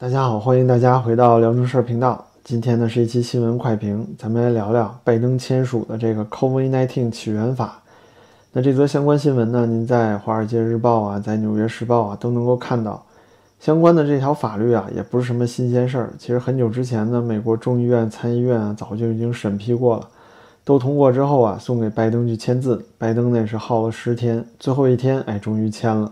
大家好，欢迎大家回到辽中事儿频道。今天呢是一期新闻快评，咱们来聊聊拜登签署的这个 COVID-19 起源法。那这则相关新闻呢，您在《华尔街日报》啊，在《纽约时报》啊都能够看到。相关的这条法律啊，也不是什么新鲜事儿。其实很久之前呢，美国众议院、参议院啊，早就已经审批过了，都通过之后啊，送给拜登去签字。拜登呢也是耗了十天，最后一天，哎，终于签了。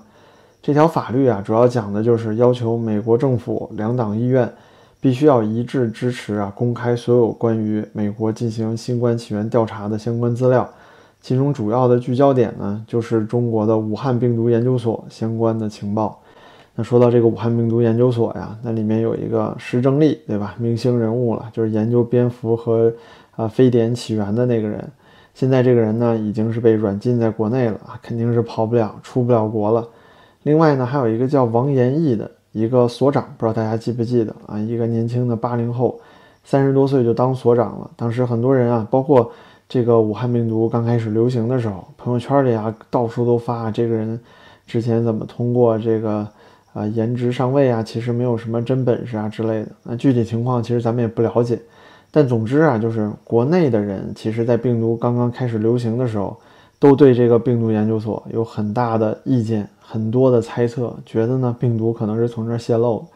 这条法律啊，主要讲的就是要求美国政府两党议院必须要一致支持啊，公开所有关于美国进行新冠起源调查的相关资料。其中主要的聚焦点呢，就是中国的武汉病毒研究所相关的情报。那说到这个武汉病毒研究所呀，那里面有一个石正丽，对吧？明星人物了，就是研究蝙蝠和啊非典起源的那个人。现在这个人呢，已经是被软禁在国内了啊，肯定是跑不了、出不了国了。另外呢，还有一个叫王延义的一个所长，不知道大家记不记得啊？一个年轻的八零后，三十多岁就当所长了。当时很多人啊，包括这个武汉病毒刚开始流行的时候，朋友圈里啊到处都发这个人之前怎么通过这个啊颜值上位啊，其实没有什么真本事啊之类的。那具体情况其实咱们也不了解。但总之啊，就是国内的人，其实在病毒刚刚开始流行的时候。都对这个病毒研究所有很大的意见，很多的猜测，觉得呢病毒可能是从这儿泄露，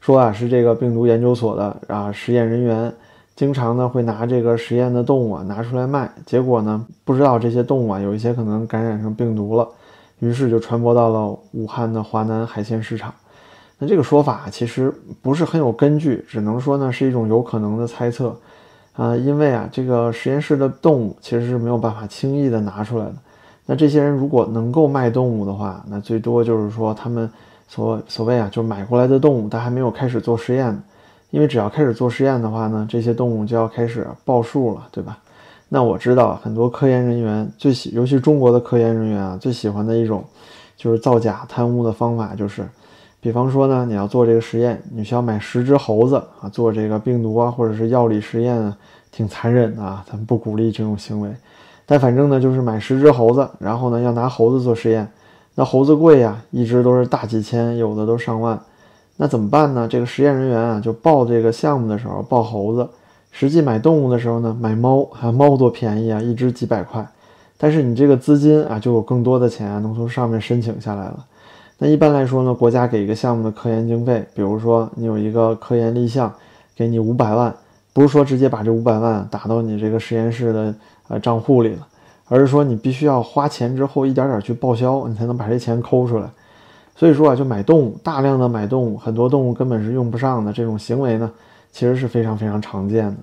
说啊是这个病毒研究所的啊实验人员经常呢会拿这个实验的动物啊拿出来卖，结果呢不知道这些动物啊有一些可能感染上病毒了，于是就传播到了武汉的华南海鲜市场。那这个说法其实不是很有根据，只能说呢是一种有可能的猜测。啊，因为啊，这个实验室的动物其实是没有办法轻易的拿出来的。那这些人如果能够卖动物的话，那最多就是说他们所所谓啊，就买过来的动物，他还没有开始做实验。因为只要开始做实验的话呢，这些动物就要开始报数了，对吧？那我知道很多科研人员最喜，尤其中国的科研人员啊，最喜欢的一种就是造假贪污的方法，就是。比方说呢，你要做这个实验，你需要买十只猴子啊，做这个病毒啊或者是药理实验啊，挺残忍的啊，咱们不鼓励这种行为。但反正呢，就是买十只猴子，然后呢要拿猴子做实验，那猴子贵呀，一只都是大几千，有的都上万。那怎么办呢？这个实验人员啊，就报这个项目的时候报猴子，实际买动物的时候呢买猫啊，猫多便宜啊，一只几百块。但是你这个资金啊，就有更多的钱啊，能从上面申请下来了。那一般来说呢，国家给一个项目的科研经费，比如说你有一个科研立项，给你五百万，不是说直接把这五百万打到你这个实验室的呃账户里了，而是说你必须要花钱之后一点点去报销，你才能把这钱抠出来。所以说啊，就买动物，大量的买动物，很多动物根本是用不上的这种行为呢，其实是非常非常常见的。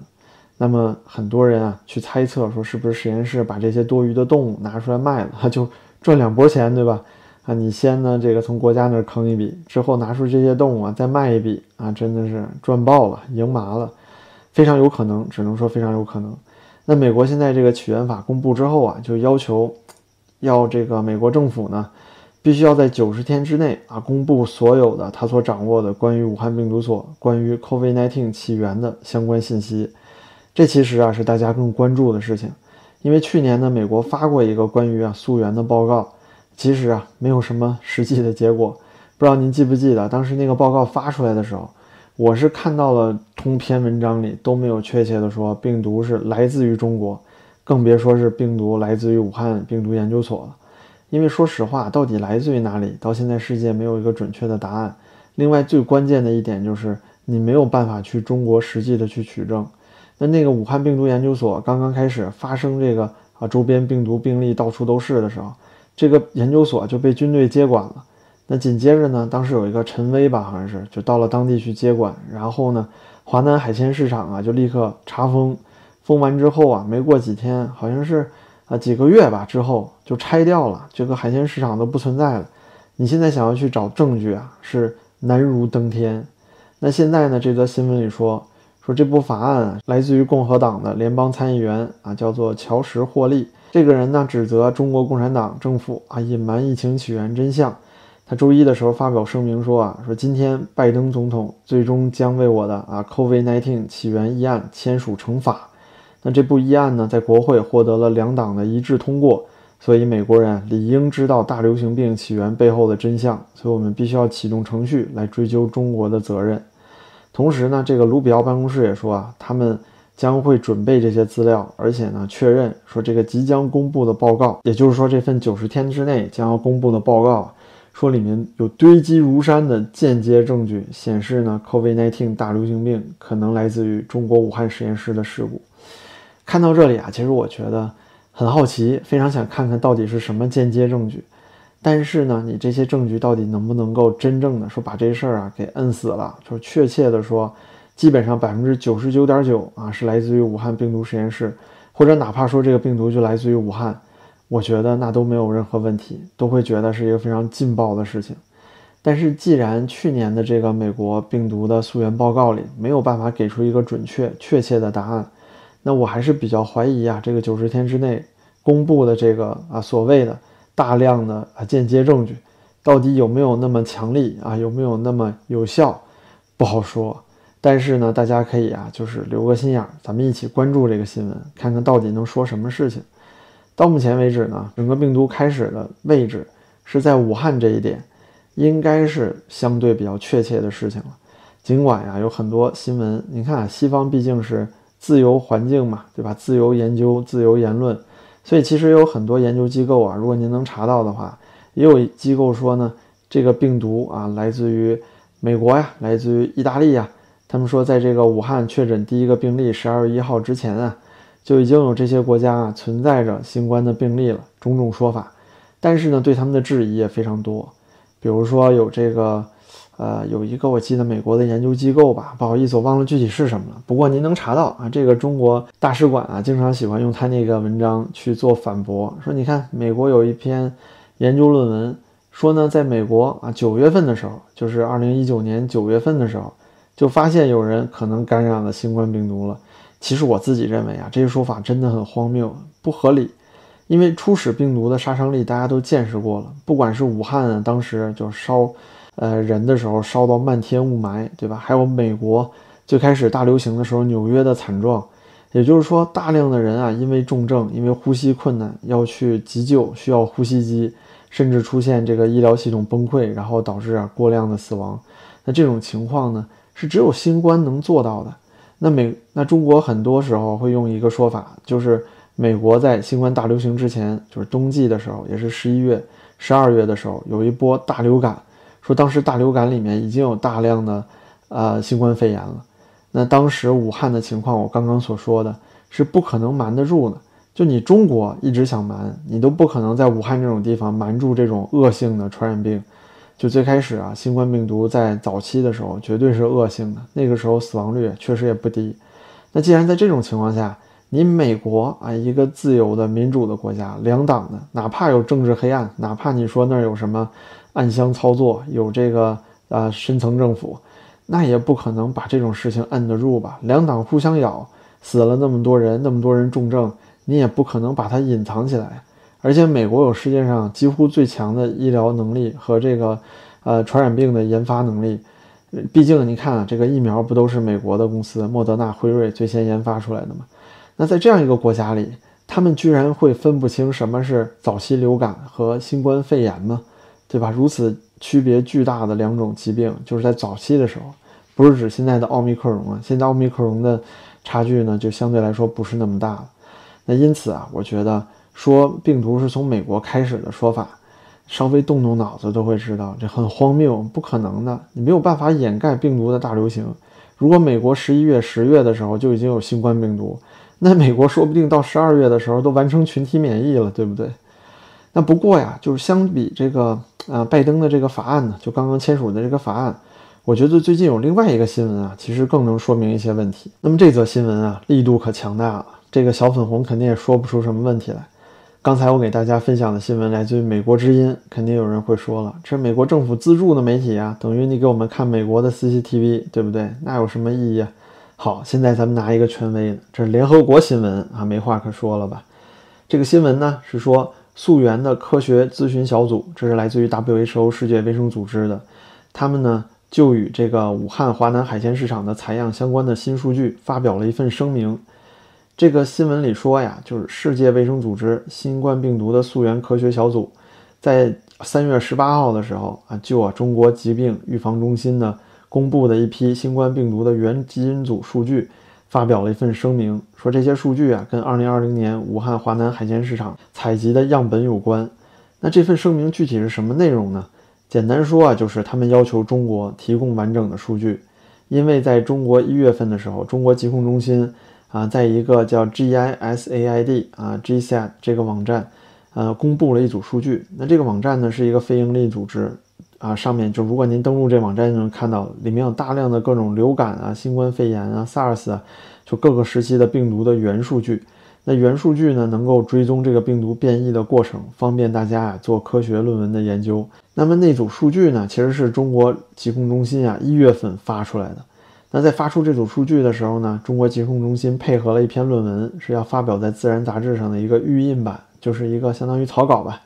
那么很多人啊去猜测说，是不是实验室把这些多余的动物拿出来卖了，就赚两波钱，对吧？啊，你先呢，这个从国家那儿坑一笔，之后拿出这些动物啊，再卖一笔啊，真的是赚爆了，赢麻了，非常有可能，只能说非常有可能。那美国现在这个起源法公布之后啊，就要求要这个美国政府呢，必须要在九十天之内啊，公布所有的他所掌握的关于武汉病毒所、关于 COVID-19 起源的相关信息。这其实啊是大家更关注的事情，因为去年呢，美国发过一个关于啊溯源的报告。其实啊，没有什么实际的结果。不知道您记不记得，当时那个报告发出来的时候，我是看到了通篇文章里都没有确切的说病毒是来自于中国，更别说是病毒来自于武汉病毒研究所了。因为说实话，到底来自于哪里，到现在世界没有一个准确的答案。另外，最关键的一点就是你没有办法去中国实际的去取证。那那个武汉病毒研究所刚刚开始发生这个啊周边病毒病例到处都是的时候。这个研究所就被军队接管了。那紧接着呢，当时有一个陈威吧，好像是就到了当地去接管。然后呢，华南海鲜市场啊就立刻查封。封完之后啊，没过几天，好像是啊几个月吧之后就拆掉了，这个海鲜市场都不存在了。你现在想要去找证据啊，是难如登天。那现在呢，这则新闻里说说这部法案来自于共和党的联邦参议员啊，叫做乔什·霍利。这个人呢，指责中国共产党政府啊隐瞒疫情起源真相。他周一的时候发表声明说啊，说今天拜登总统最终将为我的啊 COVID-19 起源议案签署成法。那这部议案呢，在国会获得了两党的一致通过。所以美国人理应知道大流行病起源背后的真相。所以我们必须要启动程序来追究中国的责任。同时呢，这个卢比奥办公室也说啊，他们将会准备这些资料，而且呢，确认说这个即将公布的报告，也就是说这份九十天之内将要公布的报告，说里面有堆积如山的间接证据，显示呢，COVID-19 大流行病可能来自于中国武汉实验室的事故。看到这里啊，其实我觉得很好奇，非常想看看到底是什么间接证据。但是呢，你这些证据到底能不能够真正的说把这事儿啊给摁死了？就是确切的说，基本上百分之九十九点九啊是来自于武汉病毒实验室，或者哪怕说这个病毒就来自于武汉，我觉得那都没有任何问题，都会觉得是一个非常劲爆的事情。但是既然去年的这个美国病毒的溯源报告里没有办法给出一个准确确切的答案，那我还是比较怀疑啊，这个九十天之内公布的这个啊所谓的。大量的啊间接证据，到底有没有那么强力啊？有没有那么有效？不好说。但是呢，大家可以啊，就是留个心眼儿，咱们一起关注这个新闻，看看到底能说什么事情。到目前为止呢，整个病毒开始的位置是在武汉这一点，应该是相对比较确切的事情了。尽管呀，有很多新闻，你看，西方毕竟是自由环境嘛，对吧？自由研究，自由言论。所以其实有很多研究机构啊，如果您能查到的话，也有机构说呢，这个病毒啊来自于美国呀，来自于意大利呀。他们说，在这个武汉确诊第一个病例十二月一号之前啊，就已经有这些国家啊存在着新冠的病例了，种种说法。但是呢，对他们的质疑也非常多，比如说有这个。呃，有一个我记得美国的研究机构吧，不好意思，我忘了具体是什么了。不过您能查到啊，这个中国大使馆啊，经常喜欢用他那个文章去做反驳，说你看美国有一篇研究论文，说呢，在美国啊九月份的时候，就是二零一九年九月份的时候，就发现有人可能感染了新冠病毒了。其实我自己认为啊，这些说法真的很荒谬，不合理，因为初始病毒的杀伤力大家都见识过了，不管是武汉啊，当时就烧。呃，人的时候烧到漫天雾霾，对吧？还有美国最开始大流行的时候，纽约的惨状，也就是说，大量的人啊，因为重症，因为呼吸困难，要去急救，需要呼吸机，甚至出现这个医疗系统崩溃，然后导致啊过量的死亡。那这种情况呢，是只有新冠能做到的。那美，那中国很多时候会用一个说法，就是美国在新冠大流行之前，就是冬季的时候，也是十一月、十二月的时候，有一波大流感。说当时大流感里面已经有大量的，呃，新冠肺炎了。那当时武汉的情况，我刚刚所说的是不可能瞒得住的。就你中国一直想瞒，你都不可能在武汉这种地方瞒住这种恶性的传染病。就最开始啊，新冠病毒在早期的时候绝对是恶性的，那个时候死亡率确实也不低。那既然在这种情况下，你美国啊，一个自由的民主的国家，两党的，哪怕有政治黑暗，哪怕你说那儿有什么。暗箱操作有这个啊深层政府，那也不可能把这种事情摁得住吧？两党互相咬，死了那么多人，那么多人重症，你也不可能把它隐藏起来。而且美国有世界上几乎最强的医疗能力和这个呃传染病的研发能力，毕竟你看啊，这个疫苗不都是美国的公司莫德纳、辉瑞最先研发出来的吗？那在这样一个国家里，他们居然会分不清什么是早期流感和新冠肺炎吗？对吧？如此区别巨大的两种疾病，就是在早期的时候，不是指现在的奥密克戎啊。现在奥密克戎的差距呢，就相对来说不是那么大了。那因此啊，我觉得说病毒是从美国开始的说法，稍微动动脑子都会知道这很荒谬，不可能的。你没有办法掩盖病毒的大流行。如果美国十一月、十月的时候就已经有新冠病毒，那美国说不定到十二月的时候都完成群体免疫了，对不对？那不过呀，就是相比这个。啊，拜登的这个法案呢，就刚刚签署的这个法案，我觉得最近有另外一个新闻啊，其实更能说明一些问题。那么这则新闻啊，力度可强大了，这个小粉红肯定也说不出什么问题来。刚才我给大家分享的新闻来自于美国之音，肯定有人会说了，这是美国政府资助的媒体啊，等于你给我们看美国的 CCTV，对不对？那有什么意义？好，现在咱们拿一个权威的，这是联合国新闻啊，没话可说了吧？这个新闻呢是说。溯源的科学咨询小组，这是来自于 WHO 世界卫生组织的，他们呢就与这个武汉华南海鲜市场的采样相关的新数据发表了一份声明。这个新闻里说呀，就是世界卫生组织新冠病毒的溯源科学小组，在三月十八号的时候啊，就啊中国疾病预防中心呢公布的一批新冠病毒的原基因组数据，发表了一份声明，说这些数据啊跟2020年武汉华南海鲜市场采集的样本有关。那这份声明具体是什么内容呢？简单说啊，就是他们要求中国提供完整的数据，因为在中国一月份的时候，中国疾控中心啊，在一个叫 GISAID 啊 GSAT 这个网站，呃，公布了一组数据。那这个网站呢，是一个非营利组织啊，上面就如果您登录这网站，就能看到里面有大量的各种流感啊、新冠肺炎啊、SARS 啊，就各个时期的病毒的原数据。那原数据呢，能够追踪这个病毒变异的过程，方便大家啊做科学论文的研究。那么那组数据呢，其实是中国疾控中心啊一月份发出来的。那在发出这组数据的时候呢，中国疾控中心配合了一篇论文，是要发表在《自然》杂志上的一个预印版，就是一个相当于草稿吧。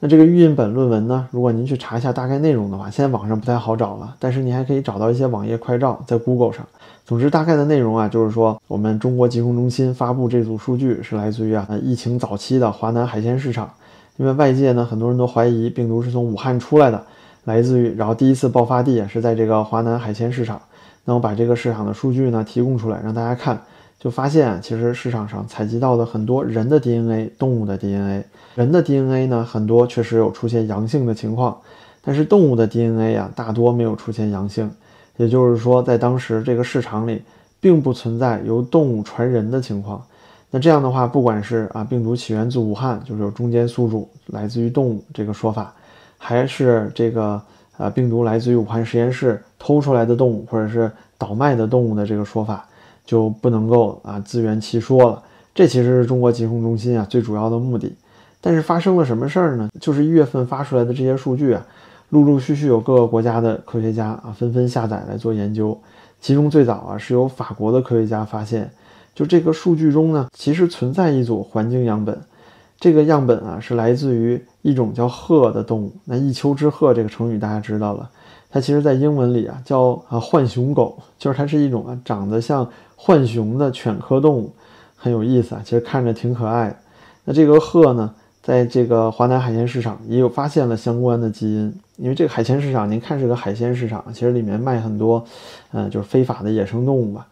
那这个预印本论文呢，如果您去查一下大概内容的话，现在网上不太好找了，但是你还可以找到一些网页快照在 Google 上。总之，大概的内容啊，就是说我们中国疾控中心发布这组数据是来自于啊疫情早期的华南海鲜市场，因为外界呢很多人都怀疑病毒是从武汉出来的，来自于然后第一次爆发地也是在这个华南海鲜市场。那我把这个市场的数据呢提供出来让大家看，就发现其实市场上采集到的很多人的 DNA、动物的 DNA，人的 DNA 呢很多确实有出现阳性的情况，但是动物的 DNA 啊大多没有出现阳性。也就是说，在当时这个市场里，并不存在由动物传人的情况。那这样的话，不管是啊病毒起源自武汉，就是有中间宿主来自于动物这个说法，还是这个啊病毒来自于武汉实验室偷出来的动物，或者是倒卖的动物的这个说法，就不能够啊自圆其说了。这其实是中国疾控中心啊最主要的目的。但是发生了什么事儿呢？就是一月份发出来的这些数据啊。陆陆续续有各个国家的科学家啊纷纷下载来做研究，其中最早啊是由法国的科学家发现，就这个数据中呢，其实存在一组环境样本，这个样本啊是来自于一种叫鹤的动物。那一丘之貉这个成语大家知道了，它其实在英文里啊叫啊浣熊狗，就是它是一种啊长得像浣熊的犬科动物，很有意思啊，其实看着挺可爱的。那这个鹤呢？在这个华南海鲜市场也有发现了相关的基因，因为这个海鲜市场，您看是个海鲜市场，其实里面卖很多，嗯，就是非法的野生动物吧。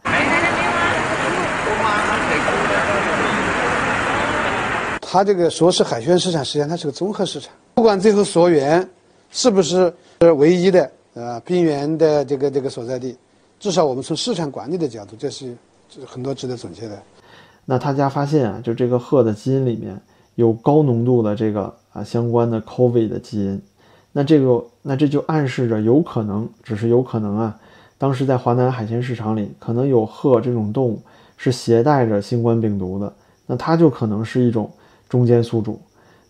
他这个说是海鲜市场，实际上它是个综合市场。不管最后溯源是不是是唯一的呃病源的这个这个所在地，至少我们从市场管理的角度，这是很多值得总结的。那他家发现啊，就这个鹤的基因里面。有高浓度的这个啊相关的 COVID 的基因，那这个那这就暗示着有可能，只是有可能啊，当时在华南海鲜市场里可能有鹤这种动物是携带着新冠病毒的，那它就可能是一种中间宿主。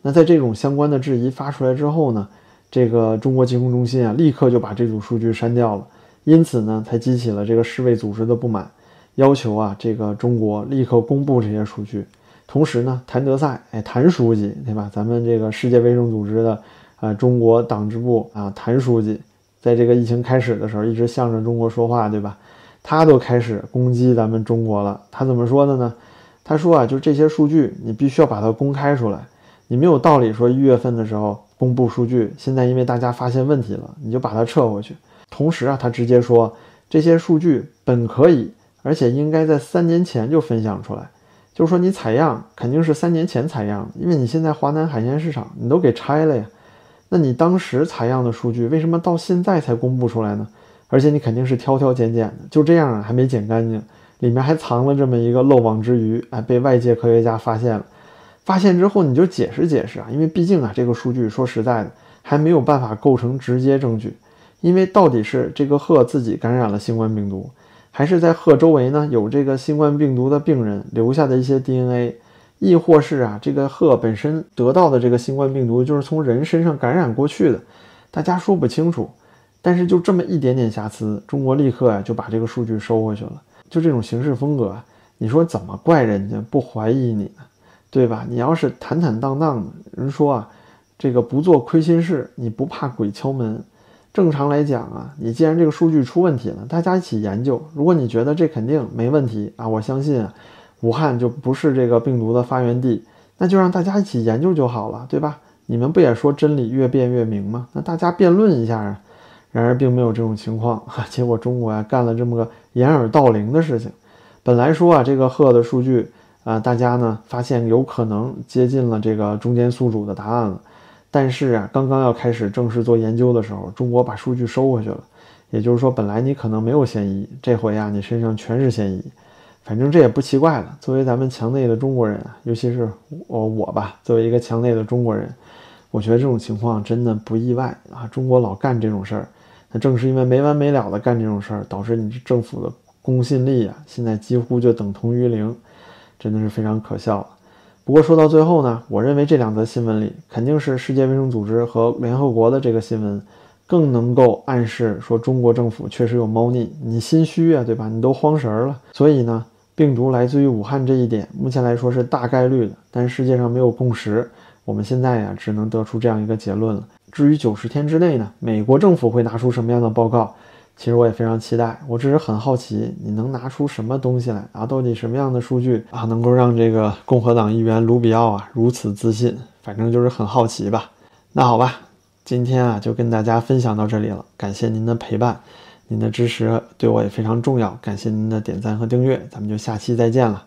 那在这种相关的质疑发出来之后呢，这个中国疾控中心啊立刻就把这组数据删掉了，因此呢才激起了这个世卫组织的不满，要求啊这个中国立刻公布这些数据。同时呢，谭德赛，哎，谭书记，对吧？咱们这个世界卫生组织的，啊，中国党支部啊，谭书记，在这个疫情开始的时候，一直向着中国说话，对吧？他都开始攻击咱们中国了。他怎么说的呢？他说啊，就这些数据，你必须要把它公开出来。你没有道理说一月份的时候公布数据，现在因为大家发现问题了，你就把它撤回去。同时啊，他直接说，这些数据本可以，而且应该在三年前就分享出来。就是说，你采样肯定是三年前采样，因为你现在华南海鲜市场你都给拆了呀。那你当时采样的数据为什么到现在才公布出来呢？而且你肯定是挑挑拣拣的，就这样啊，还没剪干净，里面还藏了这么一个漏网之鱼，哎，被外界科学家发现了。发现之后你就解释解释啊，因为毕竟啊，这个数据说实在的还没有办法构成直接证据，因为到底是这个鹤自己感染了新冠病毒。还是在鹤周围呢，有这个新冠病毒的病人留下的一些 DNA，亦或是啊，这个鹤本身得到的这个新冠病毒就是从人身上感染过去的，大家说不清楚。但是就这么一点点瑕疵，中国立刻啊就把这个数据收回去了。就这种行事风格，你说怎么怪人家不怀疑你呢？对吧？你要是坦坦荡荡的，人说啊，这个不做亏心事，你不怕鬼敲门。正常来讲啊，你既然这个数据出问题了，大家一起研究。如果你觉得这肯定没问题啊，我相信啊，武汉就不是这个病毒的发源地，那就让大家一起研究就好了，对吧？你们不也说真理越辩越明吗？那大家辩论一下啊，然而并没有这种情况哈，结果中国呀干了这么个掩耳盗铃的事情。本来说啊，这个贺的数据啊，大家呢发现有可能接近了这个中间宿主的答案了，但是啊，刚刚要开始正式做研究的时候，中国把数据收回去了。也就是说，本来你可能没有嫌疑，这回啊，你身上全是嫌疑。反正这也不奇怪了。作为咱们墙内的中国人啊，尤其是我我吧，作为一个墙内的中国人，我觉得这种情况真的不意外啊。中国老干这种事儿，那正是因为没完没了的干这种事儿，导致你政府的公信力啊，现在几乎就等同于零，真的是非常可笑。不过说到最后呢，我认为这两则新闻里，肯定是世界卫生组织和联合国的这个新闻。更能够暗示说中国政府确实有猫腻，你心虚啊，对吧？你都慌神儿了。所以呢，病毒来自于武汉这一点，目前来说是大概率的，但世界上没有共识。我们现在呀，只能得出这样一个结论了。至于九十天之内呢，美国政府会拿出什么样的报告，其实我也非常期待。我只是很好奇，你能拿出什么东西来啊？到底什么样的数据啊，能够让这个共和党议员卢比奥啊如此自信？反正就是很好奇吧。那好吧。今天啊，就跟大家分享到这里了。感谢您的陪伴，您的支持对我也非常重要。感谢您的点赞和订阅，咱们就下期再见了。